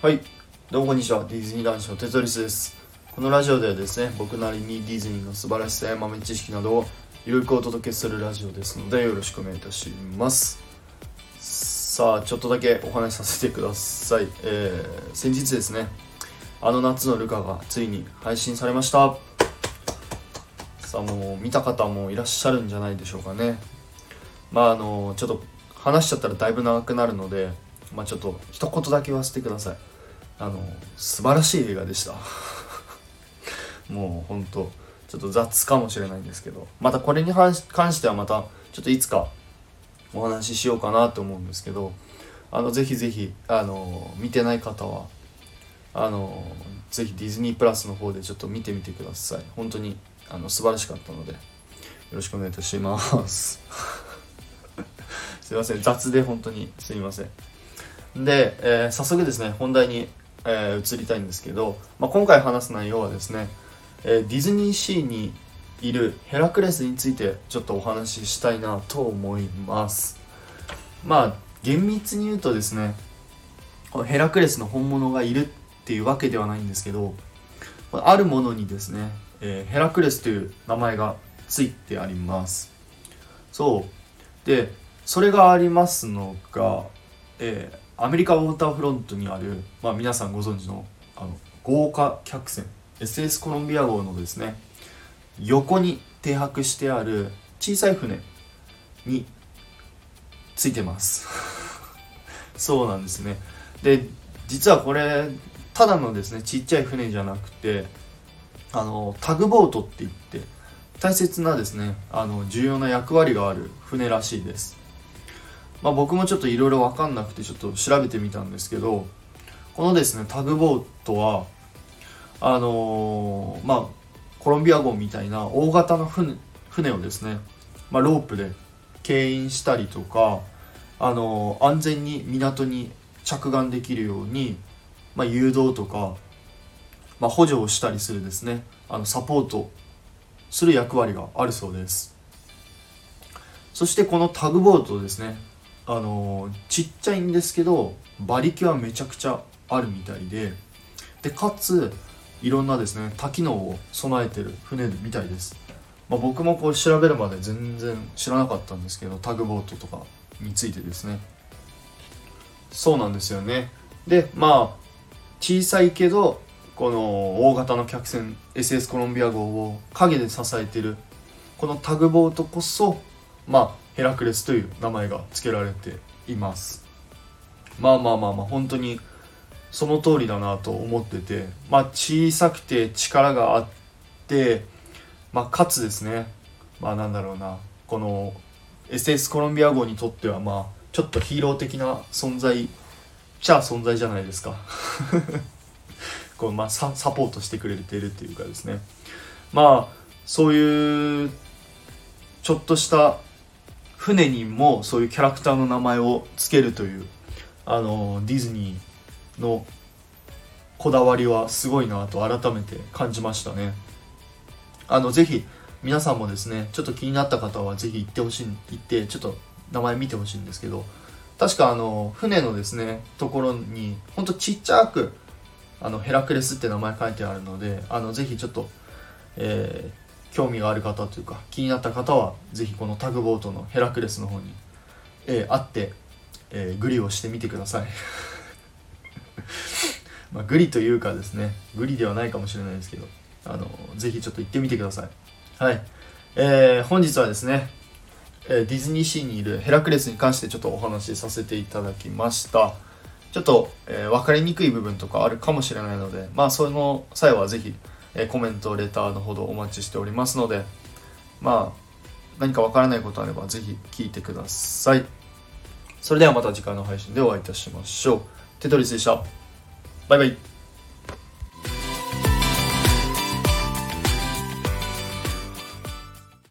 はい、どうもこんにちは。ディズニー男子のテトリスです。このラジオではですね、僕なりにディズニーの素晴らしさや豆知識などをゆるくお届けするラジオですので、よろしくお願いいたします。さあ、ちょっとだけお話しさせてください。えー、先日ですね、あの夏のルカがついに配信されました。さあ、もう見た方もいらっしゃるんじゃないでしょうかね。まあ、あの、ちょっと話しちゃったらだいぶ長くなるので、まあ、ちょっと一言だけ言わせてください。あの素晴らしい映画でした。もうほんとちょっと雑かもしれないんですけどまたこれに関してはまたちょっといつかお話ししようかなと思うんですけどあのぜひぜひあの見てない方はあのぜひディズニープラスの方でちょっと見てみてください。本当にあの素晴らしかったのでよろしくお願いいたします。すいません。雑で本当にすいません。で、えー早速ですね本題にえー移りたいんですけど、まあ、今回話す内容はですね、えーディズニーシーにいるヘラクレスについてちょっとお話ししたいなと思います。まあ厳密に言うとですねヘラクレスの本物がいるっていうわけではないんですけどああるものにですね、えーヘラクレスという名前がついてあります。そう。でそれがありますのが、えーアメリカウォーターフロントにある、まあ、皆さんご存知のあの豪華客船 SS コロンビア号のですね横に停泊してある小さい船についてます。そうなんですね。で実はこれただのですねちっちゃい船じゃなくてあのタグボートって言って大切なですねあの重要な役割がある船らしいです。まあ、僕もちょっといろいろ分かんなくてちょっと調べてみたんですけどこのですねタグボートはあのーまあコロンビア号みたいな大型の船船をですね、まあ、ロープで牽引したりとか、あのー安全に港に着岸できるように、まあ、誘導とか、まあ、補助をしたりするですねあのサポートする役割があるそうです。そしてこのタグボートですねあのちっちゃいんですけど馬力はめちゃくちゃあるみたいででかついろんなですね多機能を備えてる船みたいです、まあ、僕もこう調べるまで全然知らなかったんですけどタグボートとかについてですね。そうなんですよね。でまあ小さいけどこの大型の客船 SS コロンビア号を陰で支えてるこのタグボートこそまあヘラクレスという名前が付けられています。まあまあまあまあ本当にその通りだなと思っててまあ小さくて力があってまあかつですねまあなんだろうなこの SS コロンビア号にとってはまあちょっとヒーロー的な存在じゃあ存在じゃないですか。こうまあササポートしてくれてるっていうかですね。まあそういうちょっとした船にもそういうキャラクターの名前を付けるというあのディズニーのこだわりはすごいなと改めて感じましたね。あのぜひ皆さんもですねちょっと気になった方はぜひ行ってほしい行ってちょっと名前見てほしいんですけど確かあの船のですねところにほんとちっちゃくあのヘラクレスって名前書いてあるのであのぜひちょっと、えー興味がある方というか気になった方はぜひこのタグボートのヘラクレスの方に、えー会って、えーグリをしてみてください。まあグリというかですねグリではないかもしれないですけどあのぜひちょっと行ってみてください。はい、えー本日はですね、えディズニーシーにいるヘラクレスに関してちょっとお話しさせていただきました。ちょっと、え分かりにくい部分とかあるかもしれないのでまあその際はぜひえコメント、レターのほどお待ちしておりますので、まあ、何かわからないことあればぜひ聞いてください。それではまた次回の配信でお会いいたしましょう。テトリスでした。バイバイ。